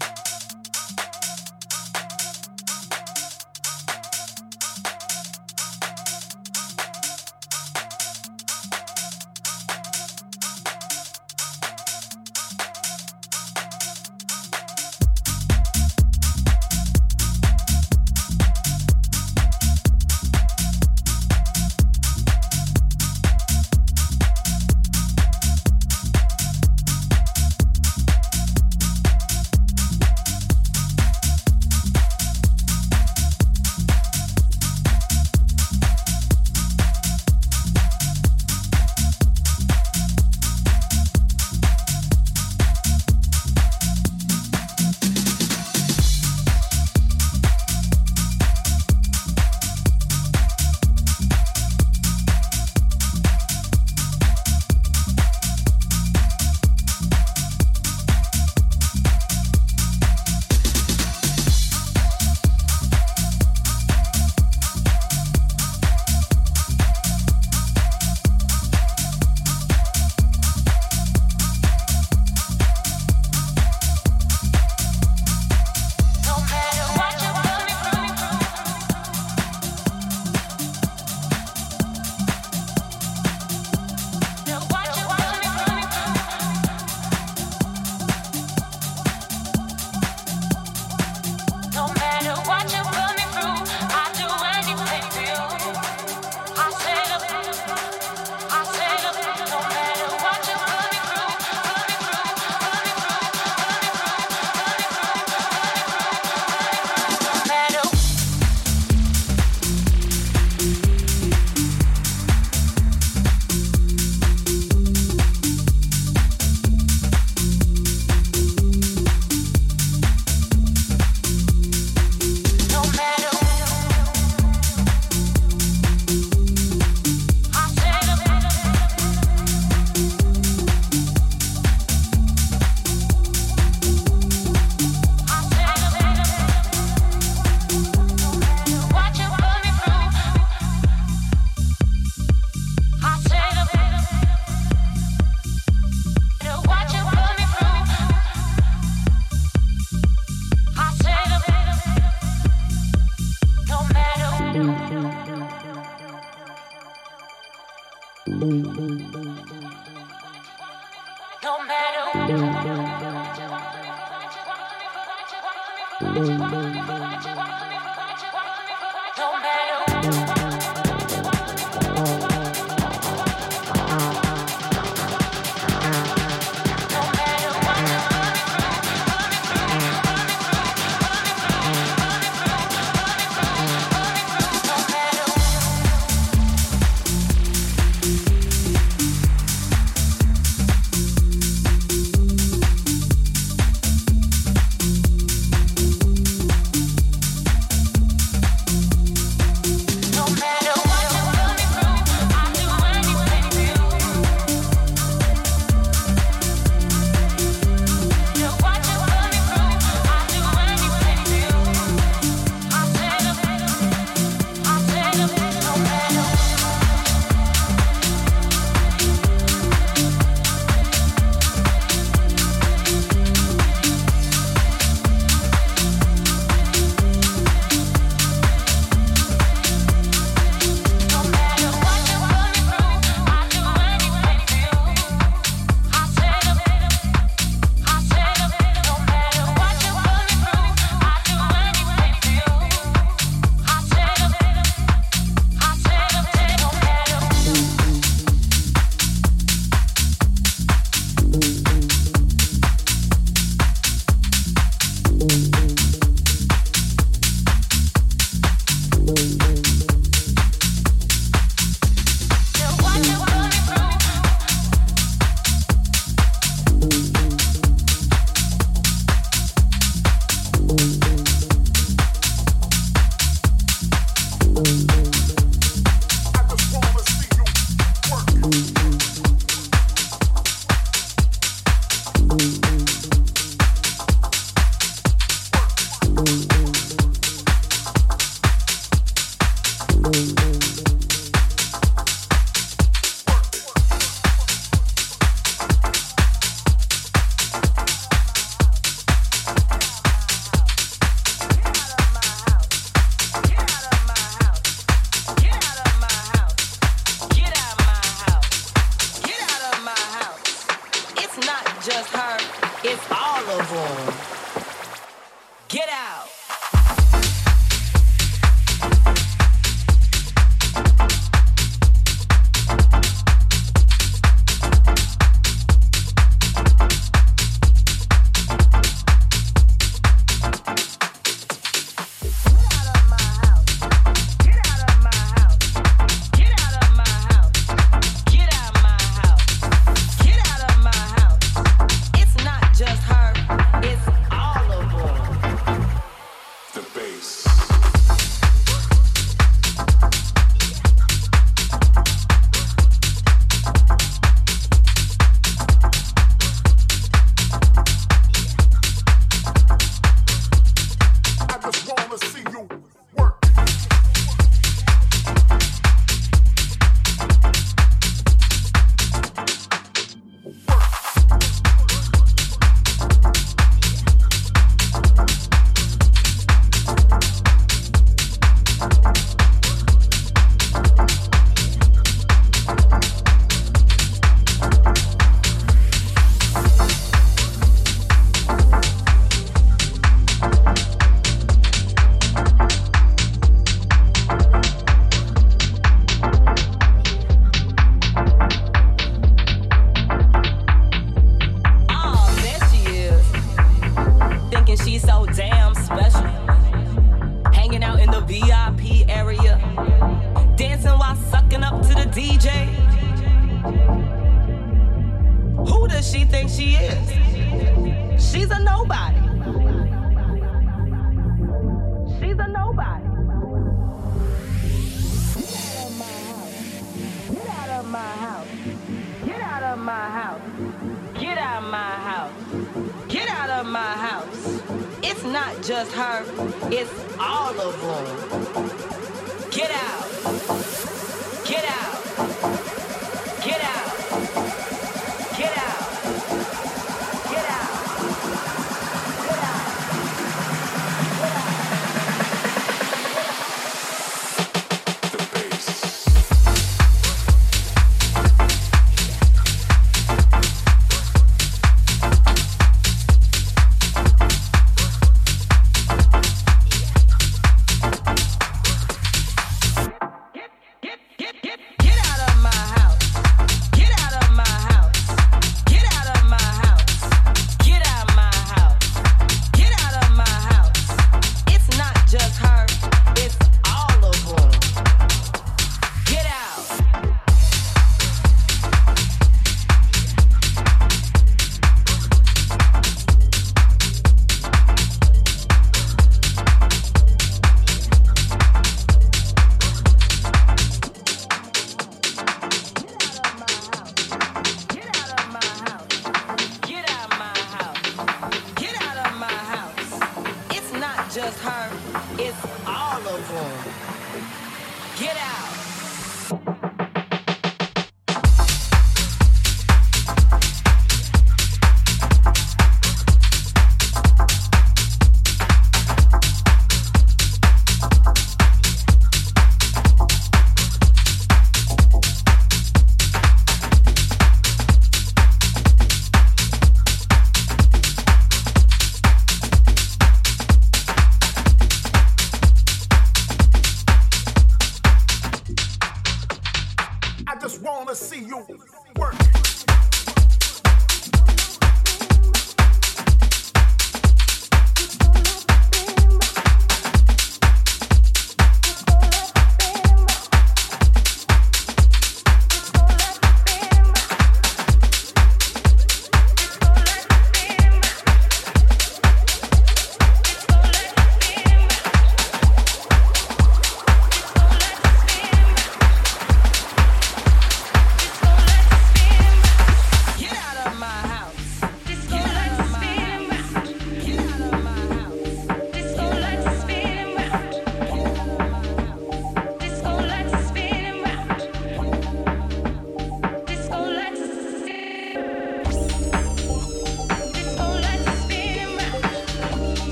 Yeah.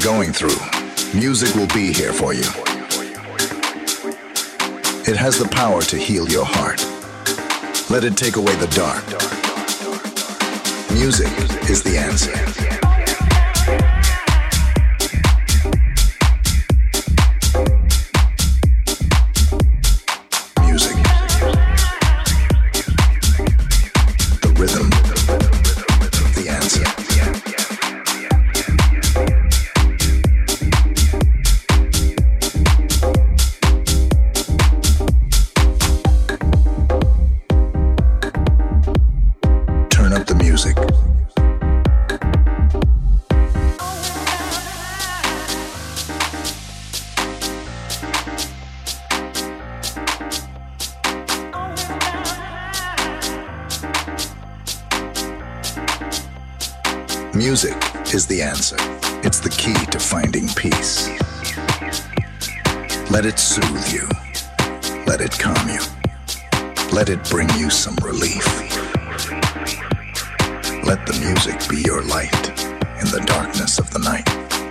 Going through, music will be here for you. It has the power to heal your heart. Let it take away the dark. Music is the answer.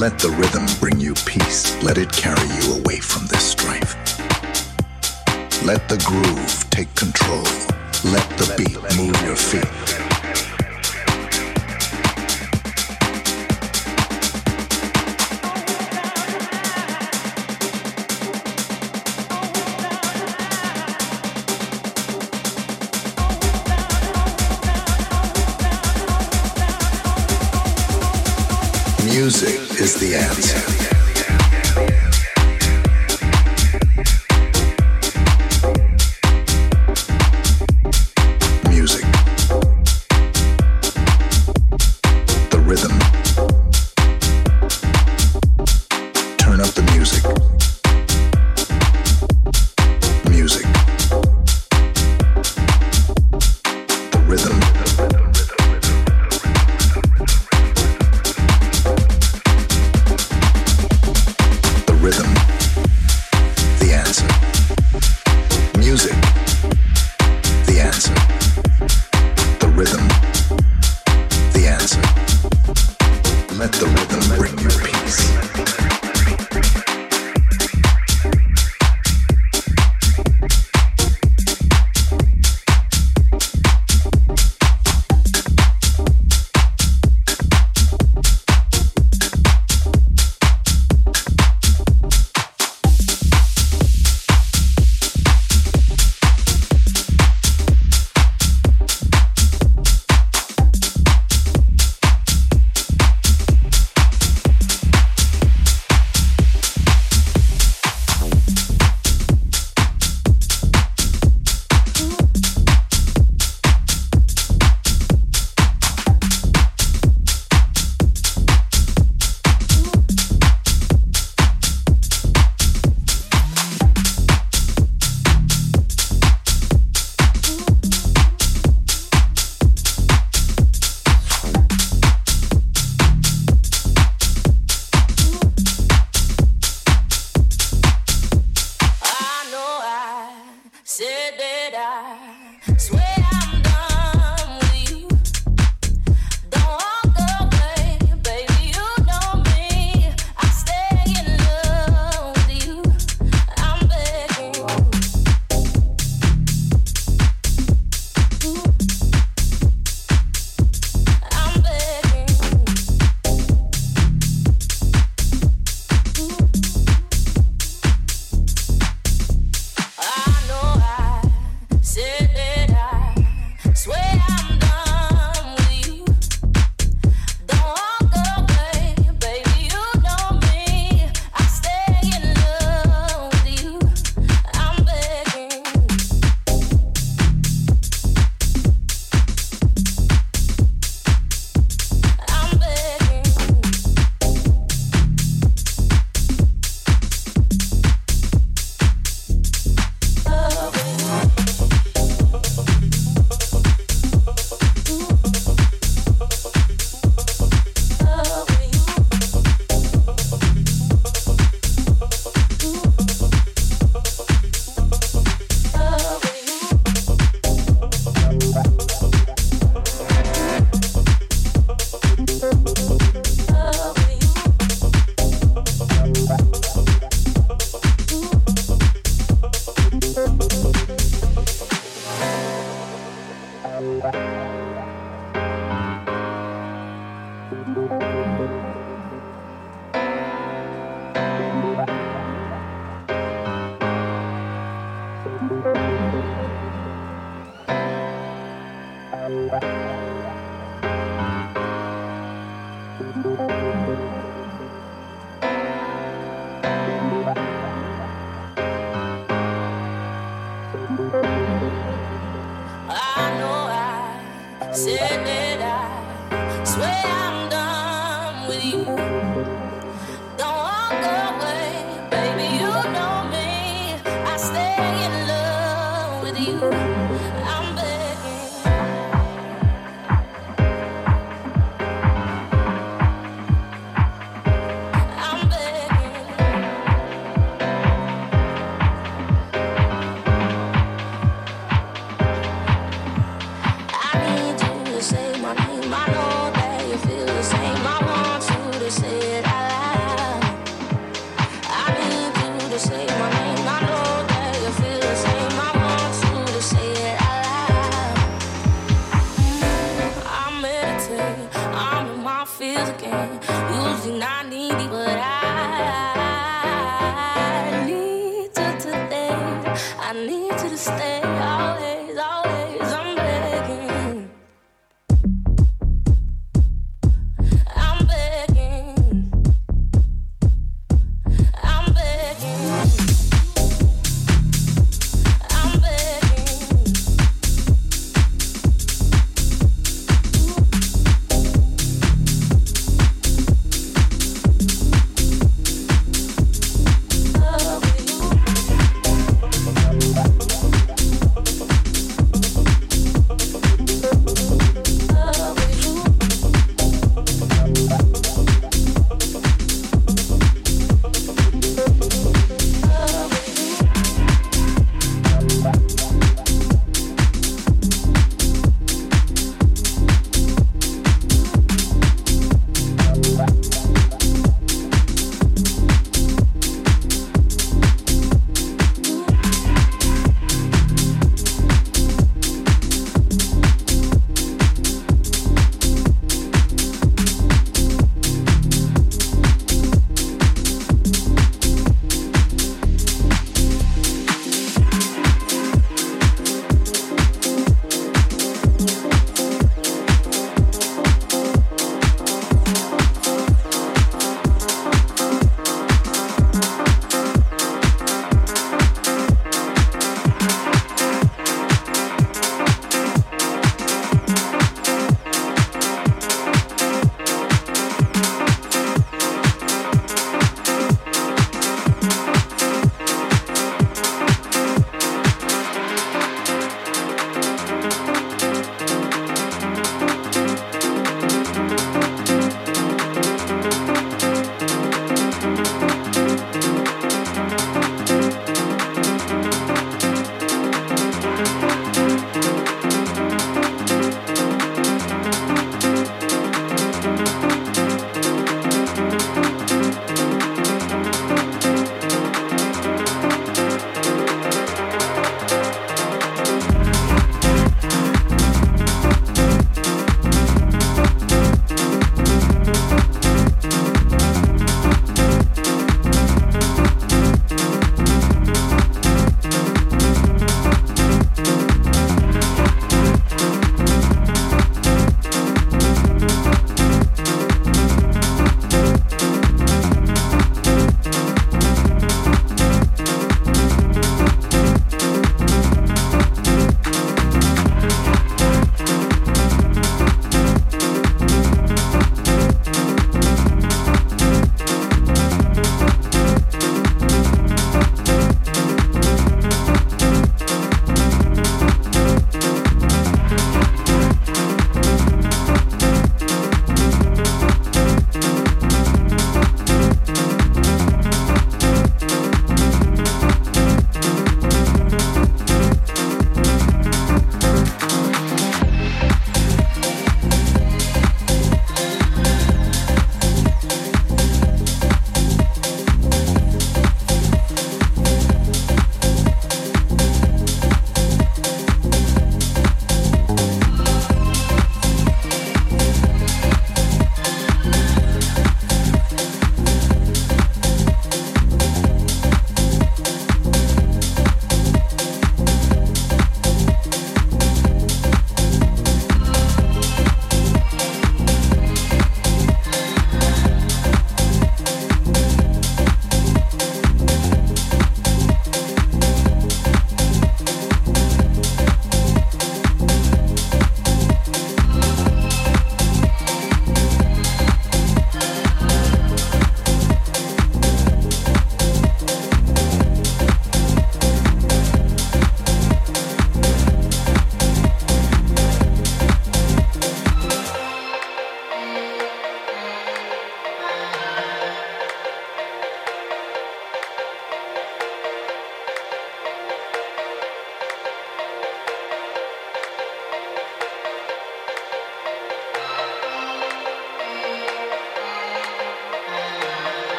Let the rhythm bring you peace. Let it carry you away from this strife. Let the groove take control.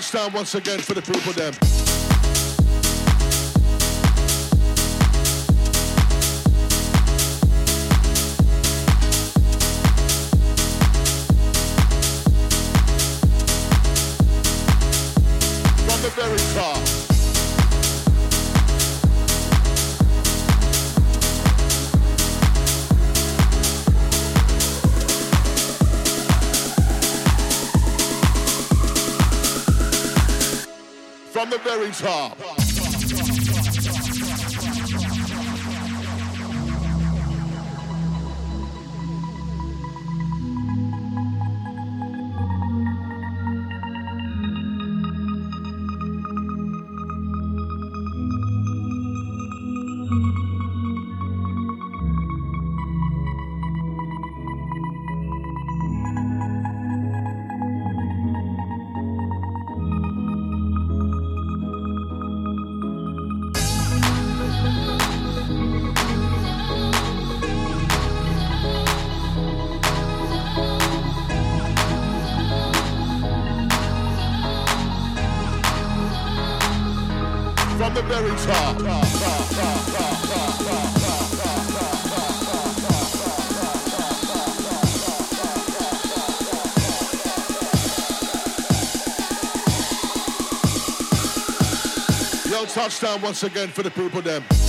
Touchdown once again for the people them. From the very top. The very top. Touchdown once again for the people them.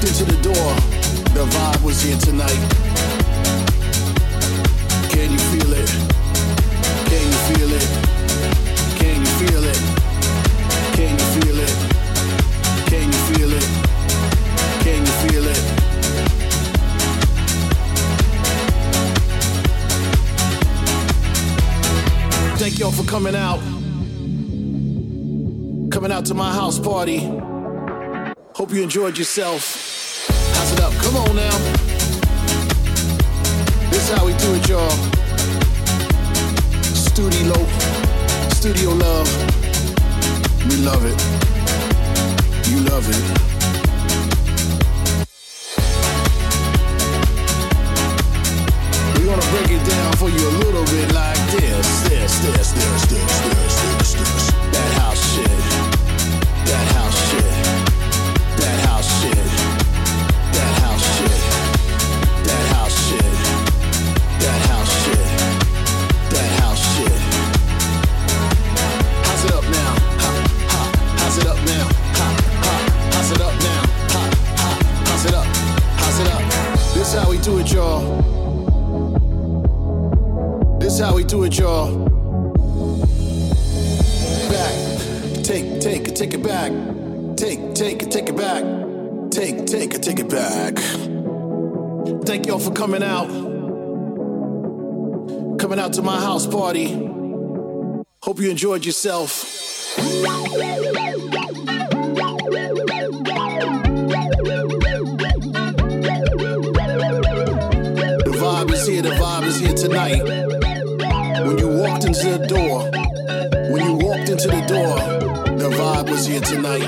Walked into the door, the vibe was here tonight. Can you feel it? Can you feel it? Can you feel it? Can you feel it? Can you feel it? Can you feel it? Thank y'all for coming out. Coming out to my house party. Hope you enjoyed yourself. Come on now. This is how we do it, y'all. Studio, studio love. We love it. You love it. We're gonna break it down for you a little bit like this, this, this, this, this, this, this, this. Do it, y'all. Back. Take, take take it back. Take, take take it back. Take, take take it back. Thank y'all for coming out. Coming out to my house party. Hope you enjoyed yourself. The vibe is here, the vibe is here tonight. The door, when you walked into the door, the vibe was here tonight.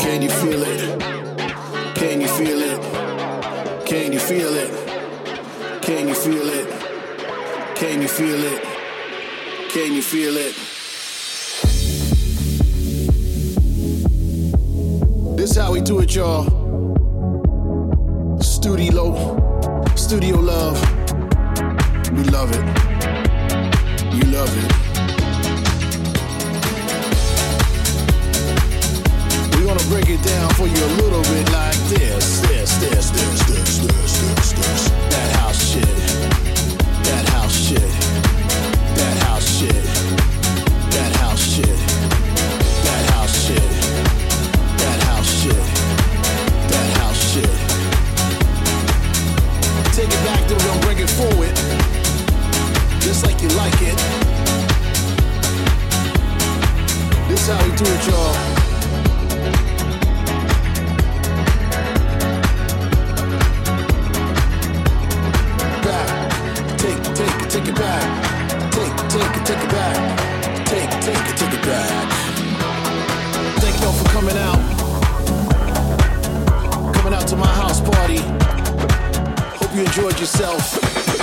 Can you feel it? Can you feel it? Can you feel it? Can you feel it? Can you feel it? Can you feel it? This how we do it, y'all. Studio, studio love. We love it. You love it. We're gonna break it down for you a little bit like this, this, this, this, this, this, this, this. Like it. This how we do it, y'all. Back. Take, take take it back. Take, take take it back. Take, take take it back. Thank y'all for coming out. Coming out to my house party. Hope you enjoyed yourself.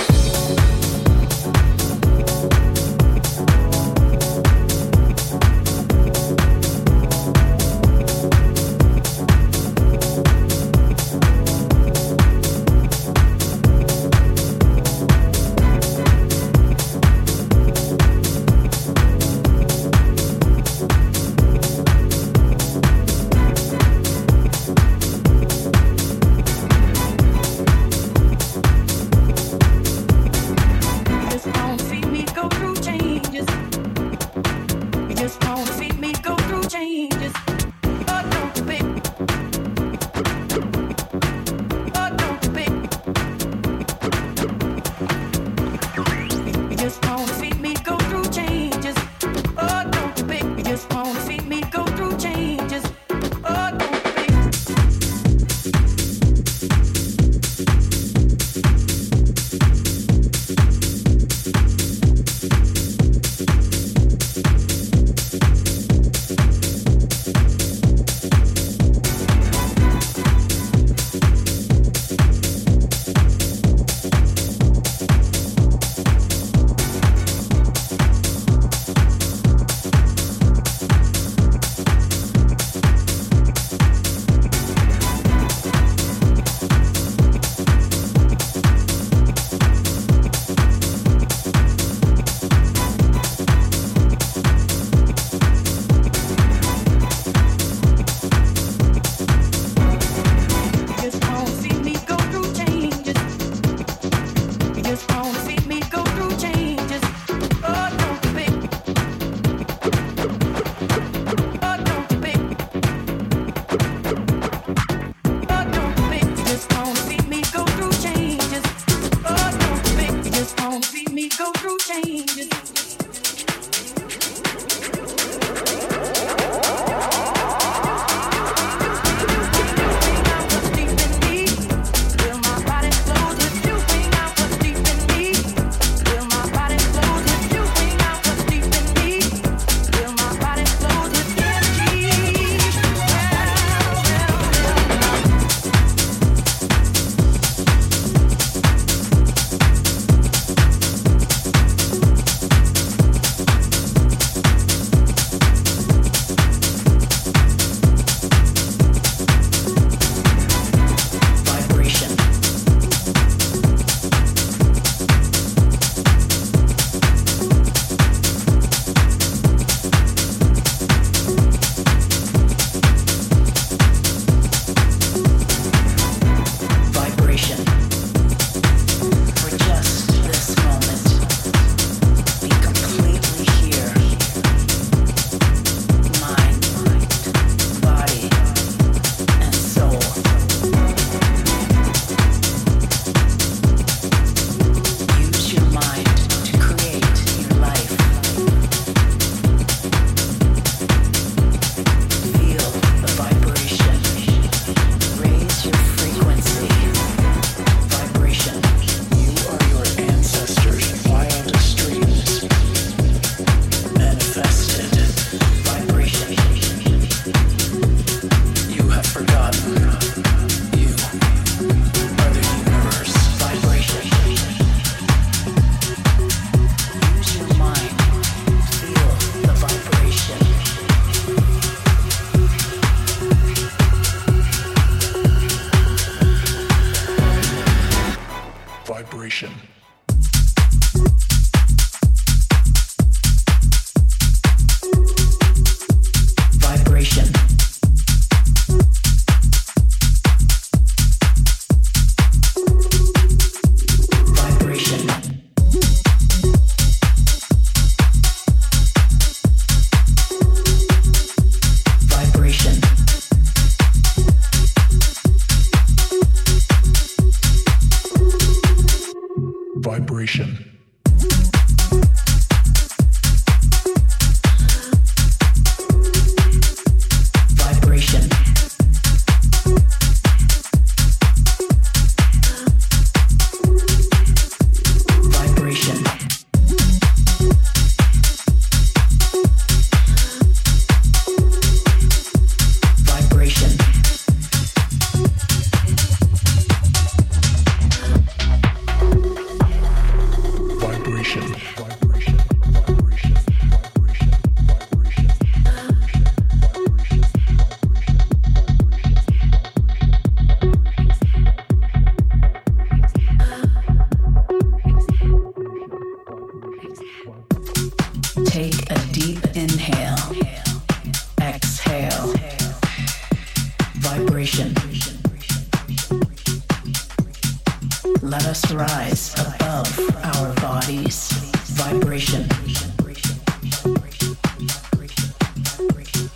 Let us rise above our bodies. Vibration.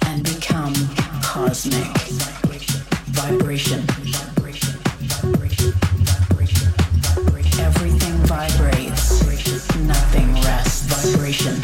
And become cosmic. Vibration. Everything vibrates. Nothing rests. Vibration.